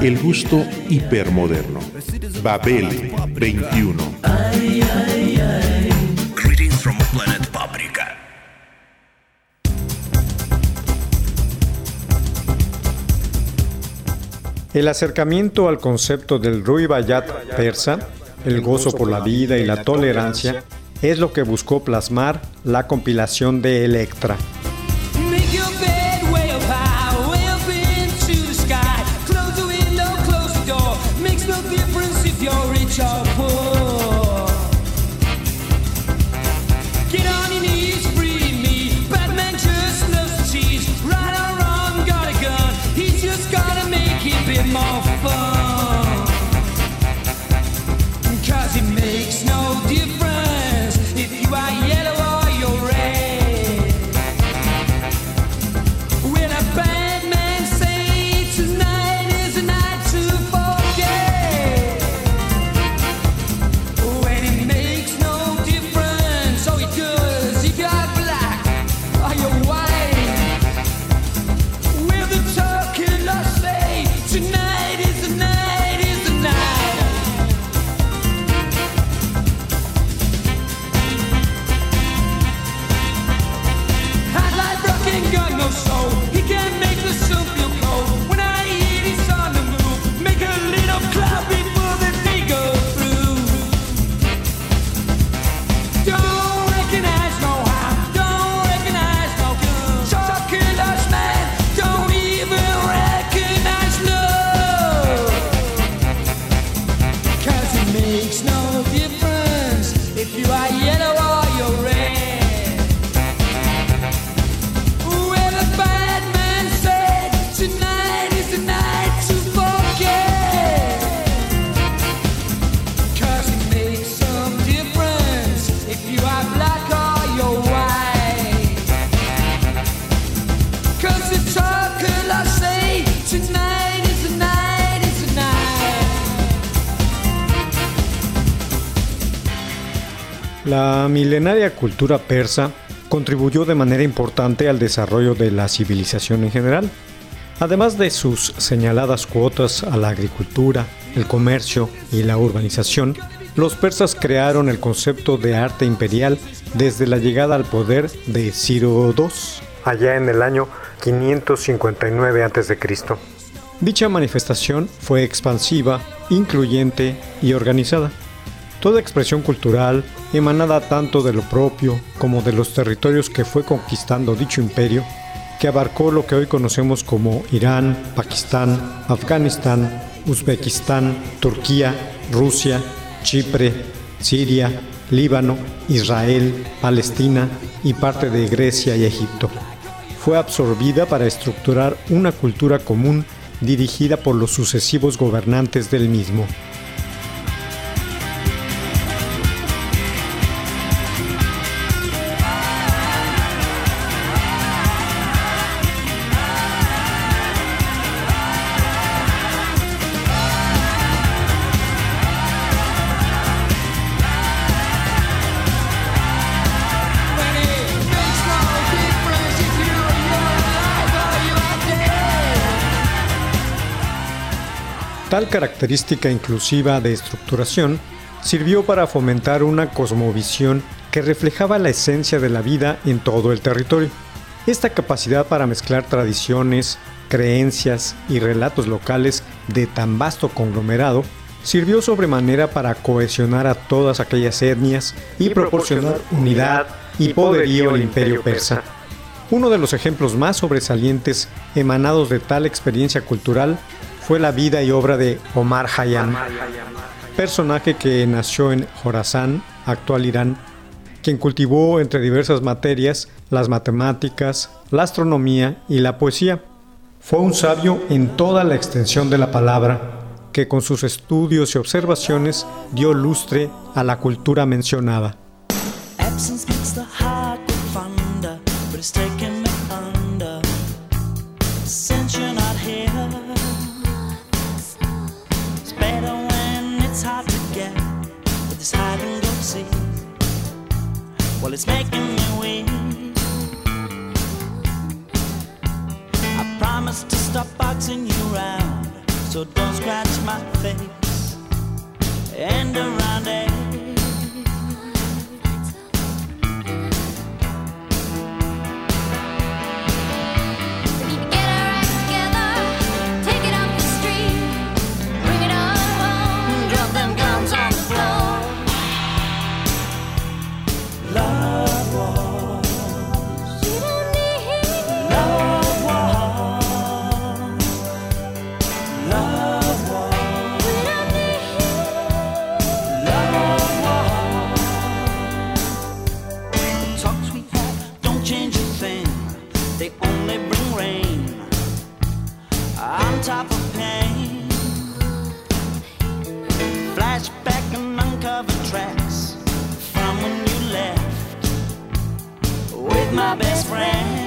El gusto hipermoderno. Babel 21. Greetings from planet Paprika. El acercamiento al concepto del Ruibayat persa, el gozo por la vida y la tolerancia, es lo que buscó plasmar la compilación de Electra. La milenaria cultura persa contribuyó de manera importante al desarrollo de la civilización en general. Además de sus señaladas cuotas a la agricultura, el comercio y la urbanización, los persas crearon el concepto de arte imperial desde la llegada al poder de Ciro II, allá en el año 559 a.C. Dicha manifestación fue expansiva, incluyente y organizada. Toda expresión cultural, emanada tanto de lo propio como de los territorios que fue conquistando dicho imperio, que abarcó lo que hoy conocemos como Irán, Pakistán, Afganistán, Uzbekistán, Turquía, Rusia, Chipre, Siria, Líbano, Israel, Palestina y parte de Grecia y Egipto. Fue absorbida para estructurar una cultura común dirigida por los sucesivos gobernantes del mismo. Tal característica inclusiva de estructuración sirvió para fomentar una cosmovisión que reflejaba la esencia de la vida en todo el territorio. Esta capacidad para mezclar tradiciones, creencias y relatos locales de tan vasto conglomerado sirvió sobremanera para cohesionar a todas aquellas etnias y proporcionar unidad y poderío al imperio persa. Uno de los ejemplos más sobresalientes emanados de tal experiencia cultural fue la vida y obra de Omar Khayyam, personaje que nació en Jorazán, actual Irán, quien cultivó entre diversas materias las matemáticas, la astronomía y la poesía. Fue un sabio en toda la extensión de la palabra, que con sus estudios y observaciones dio lustre a la cultura mencionada. Boxing you so don't scratch my face. And around it. Friend.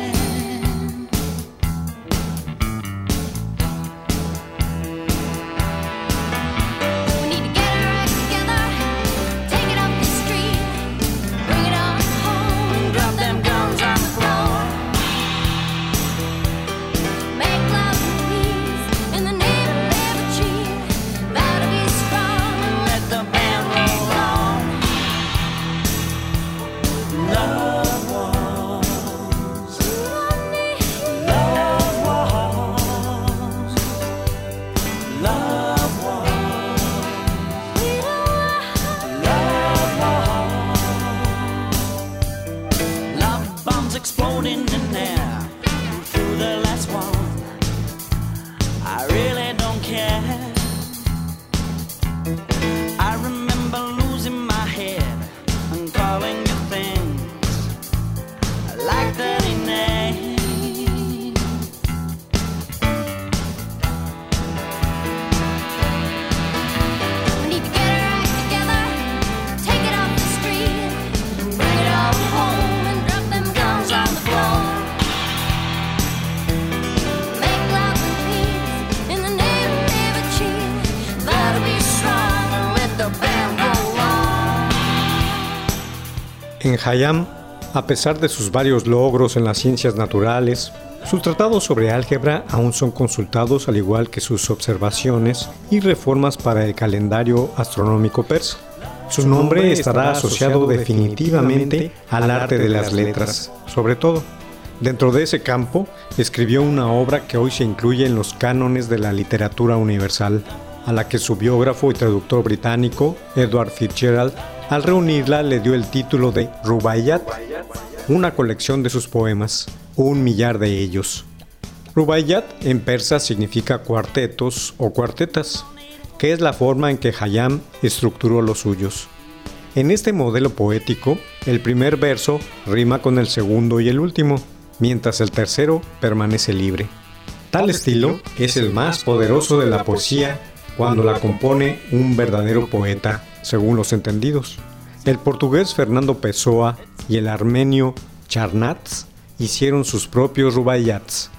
And En Hayam, a pesar de sus varios logros en las ciencias naturales, sus tratados sobre álgebra aún son consultados al igual que sus observaciones y reformas para el calendario astronómico persa. Su nombre estará asociado definitivamente al arte de las letras, sobre todo. Dentro de ese campo, escribió una obra que hoy se incluye en los cánones de la literatura universal, a la que su biógrafo y traductor británico, Edward Fitzgerald, al reunirla le dio el título de Rubaiyat, una colección de sus poemas, un millar de ellos. Rubaiyat en persa significa cuartetos o cuartetas, que es la forma en que Hayam estructuró los suyos. En este modelo poético, el primer verso rima con el segundo y el último, mientras el tercero permanece libre. Tal estilo es el más poderoso de la poesía cuando la compone un verdadero poeta, según los entendidos. El portugués Fernando Pessoa y el armenio Charnats hicieron sus propios rubaiyats.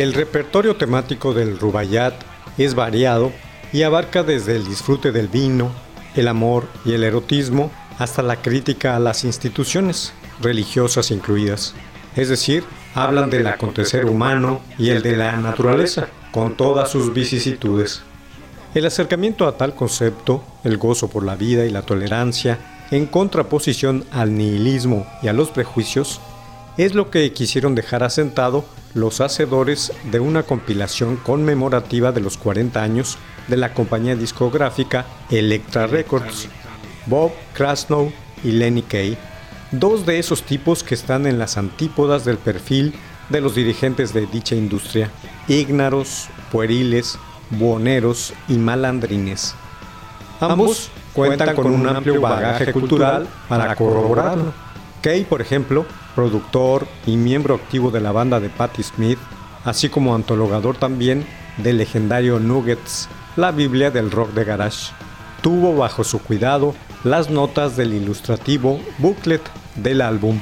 El repertorio temático del Rubaiyat es variado y abarca desde el disfrute del vino, el amor y el erotismo hasta la crítica a las instituciones, religiosas incluidas. Es decir, hablan del acontecer humano y el de la naturaleza, con todas sus vicisitudes. El acercamiento a tal concepto, el gozo por la vida y la tolerancia, en contraposición al nihilismo y a los prejuicios, es lo que quisieron dejar asentado los hacedores de una compilación conmemorativa de los 40 años de la compañía discográfica Electra Records, Bob Krasnow y Lenny Kay, dos de esos tipos que están en las antípodas del perfil de los dirigentes de dicha industria, ígnaros, pueriles, buoneros y malandrines. Ambos cuentan con un amplio bagaje cultural para corroborarlo. Kay, por ejemplo, productor y miembro activo de la banda de Patti Smith, así como antologador también del legendario Nuggets, la Biblia del rock de garage, tuvo bajo su cuidado las notas del ilustrativo booklet del álbum.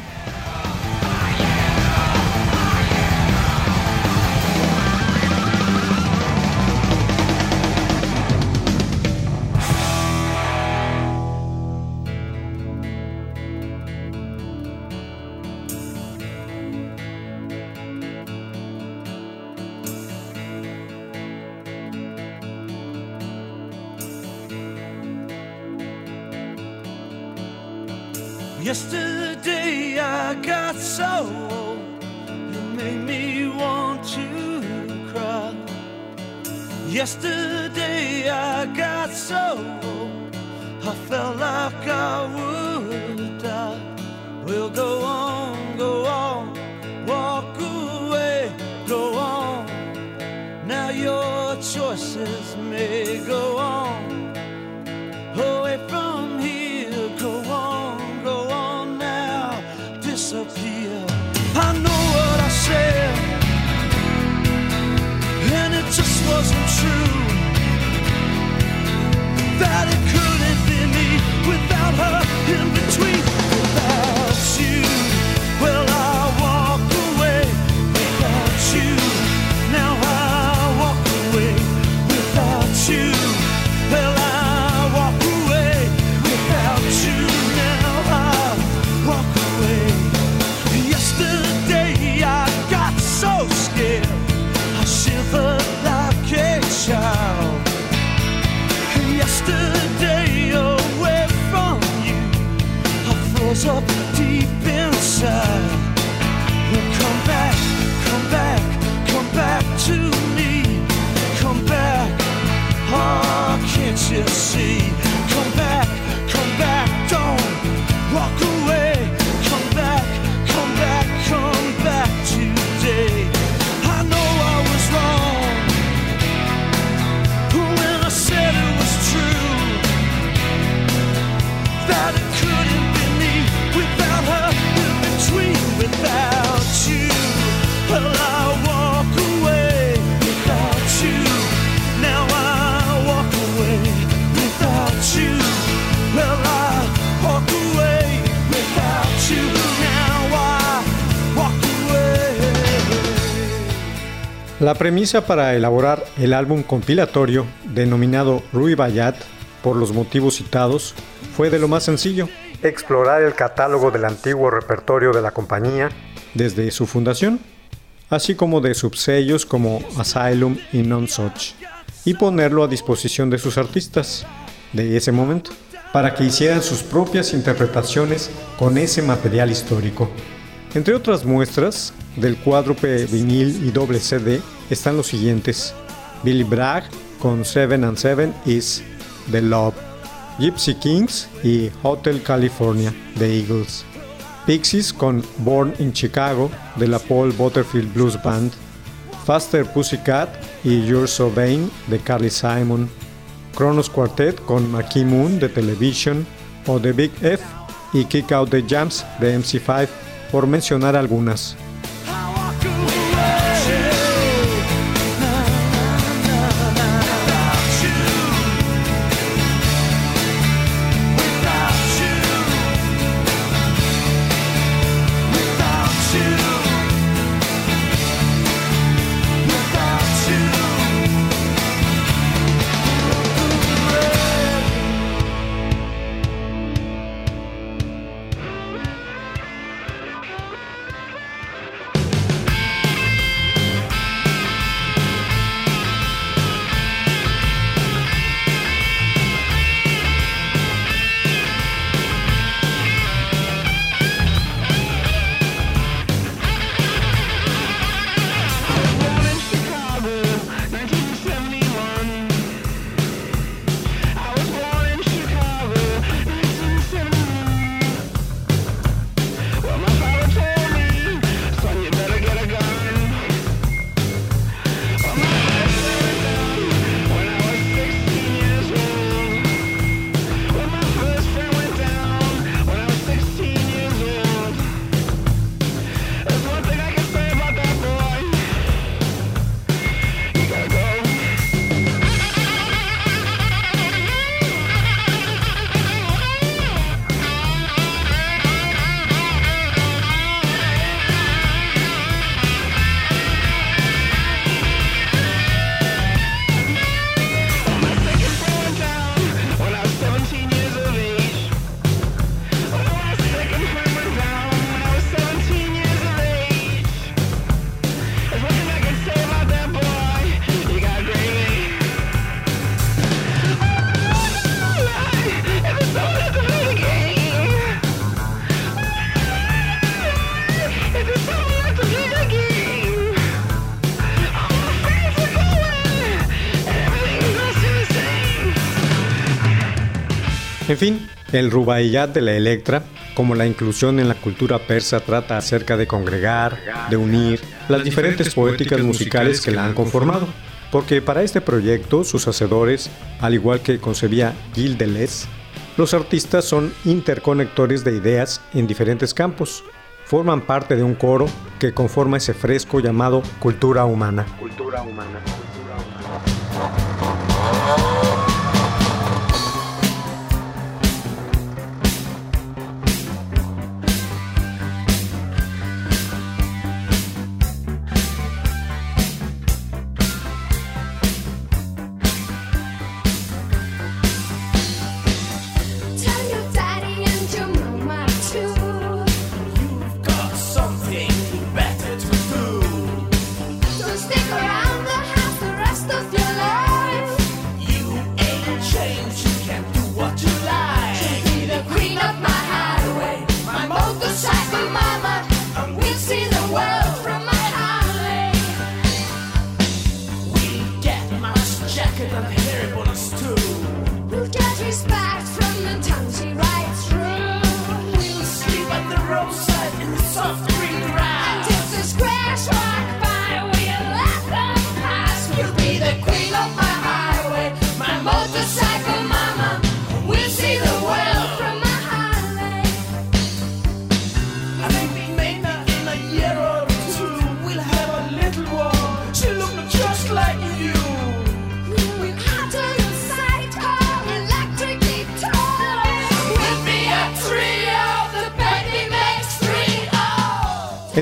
Yesterday I got so old, you made me want to cry. Yesterday I got so old, I felt like I would die. We'll go on, La premisa para elaborar el álbum compilatorio, denominado Rui Bayat, por los motivos citados, fue de lo más sencillo. Explorar el catálogo del antiguo repertorio de la compañía desde su fundación, así como de subsellos como Asylum y Non Such, y ponerlo a disposición de sus artistas de ese momento, para que hicieran sus propias interpretaciones con ese material histórico. Entre otras muestras del cuádruple vinil y doble CD están los siguientes: Billy Bragg con Seven and Seven is The Love, Gypsy Kings y Hotel California de Eagles, Pixies con Born in Chicago de la Paul Butterfield Blues Band, Faster Pussycat y You're So Vain de Carly Simon, Kronos Quartet con Marquee Moon de Television o The Big F y Kick Out the Jams de MC5 por mencionar algunas. El rubaiyat de la Electra, como la inclusión en la cultura persa trata acerca de congregar, de unir las diferentes poéticas musicales que la han conformado. Porque para este proyecto, sus hacedores, al igual que concebía Gil Deleuze, los artistas son interconectores de ideas en diferentes campos. Forman parte de un coro que conforma ese fresco llamado cultura humana. Cultura humana. Tell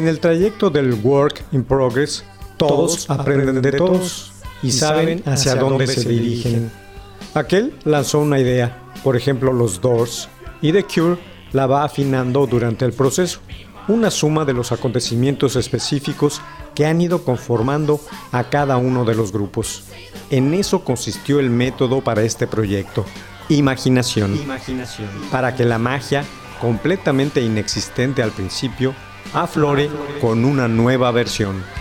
En el trayecto del Work in Progress, todos aprenden de todos y saben hacia dónde se dirigen. Aquel lanzó una idea, por ejemplo los Doors, y The Cure la va afinando durante el proceso, una suma de los acontecimientos específicos que han ido conformando a cada uno de los grupos. En eso consistió el método para este proyecto, imaginación, para que la magia, completamente inexistente al principio, aflore con una nueva versión.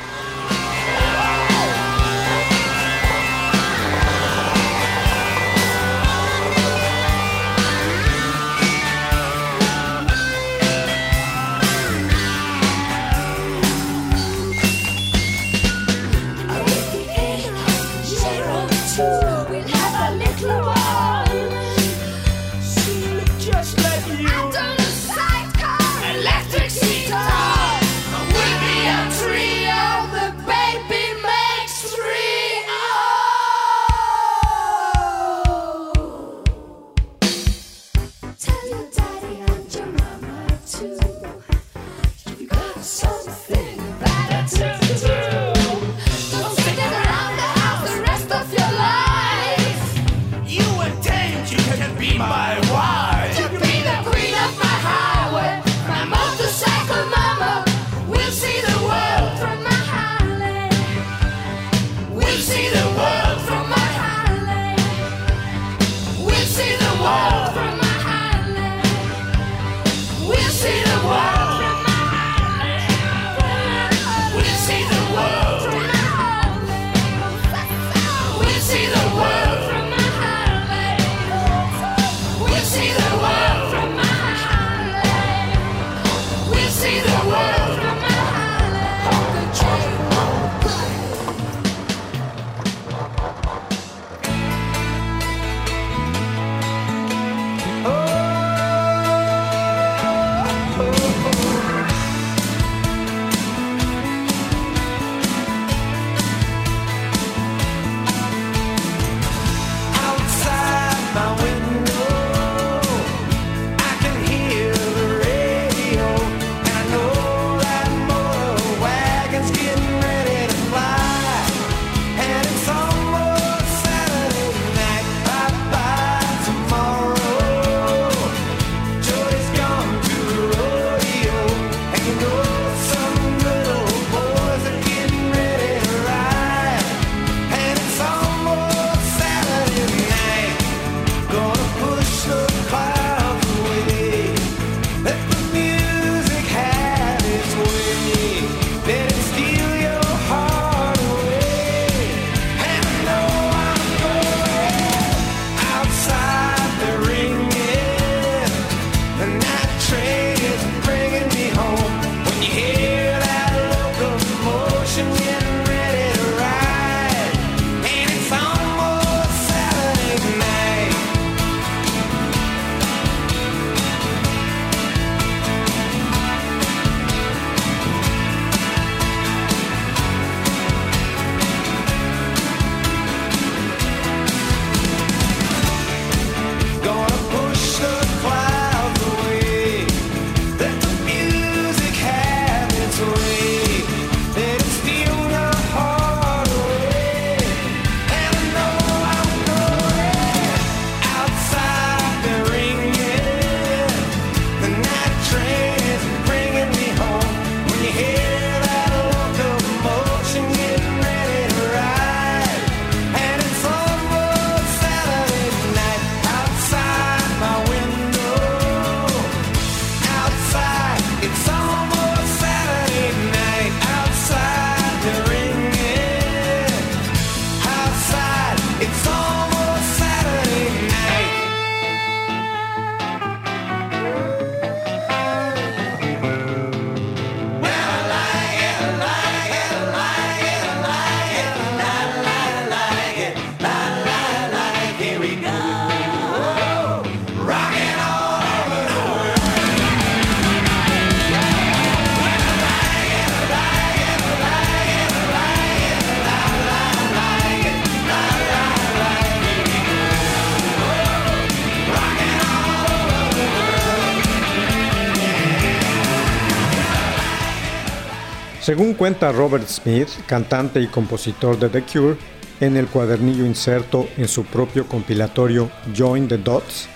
Según cuenta Robert Smith, cantante y compositor de The Cure, en el cuadernillo inserto en su propio compilatorio Join the Dots,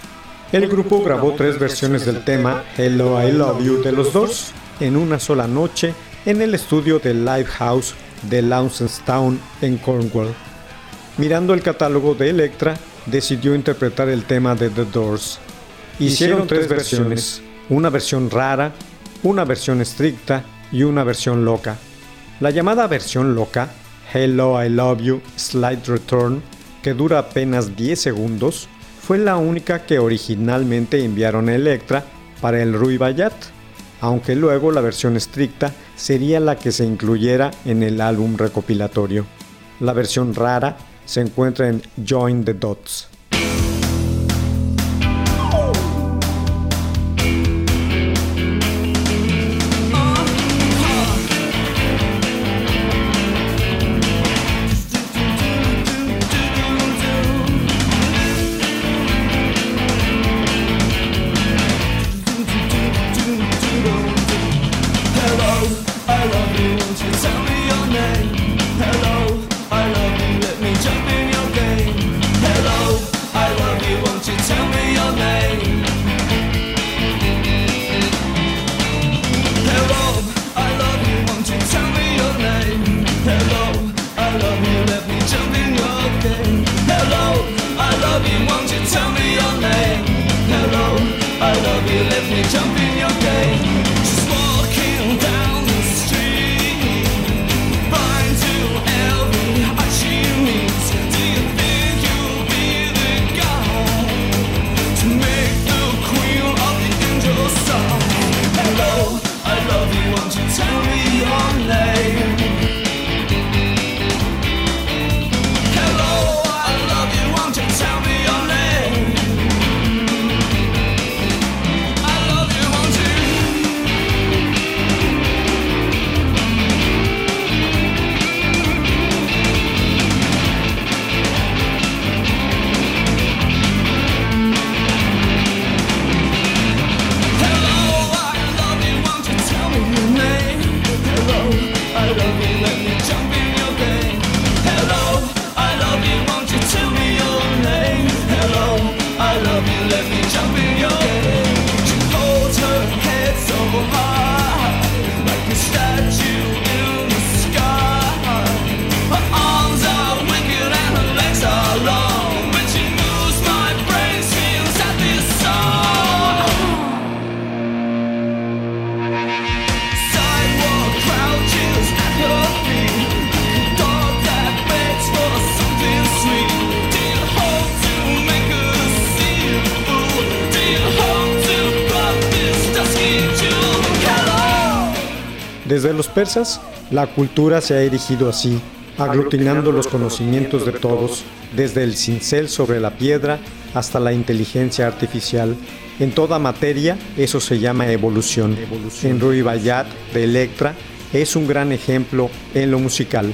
el grupo grabó tres versiones del tema Hello I Love You de los Doors en una sola noche en el estudio del Livehouse de Launceston en Cornwall. Mirando el catálogo de Elektra, decidió interpretar el tema de The Doors. Hicieron tres versiones, una versión rara, una versión estricta y una versión loca. La llamada versión loca, Hello I Love You Slide Return, que dura apenas 10 segundos, fue la única que originalmente enviaron a Elektra para el Rui Bayat, aunque luego la versión estricta sería la que se incluyera en el álbum recopilatorio. La versión rara se encuentra en Join the Dots. Let me jump in your la cultura se ha erigido así, aglutinando los conocimientos de todos, desde el cincel sobre la piedra hasta la inteligencia artificial. En toda materia, eso se llama evolución. En Rui Bayat de Electra es un gran ejemplo en lo musical.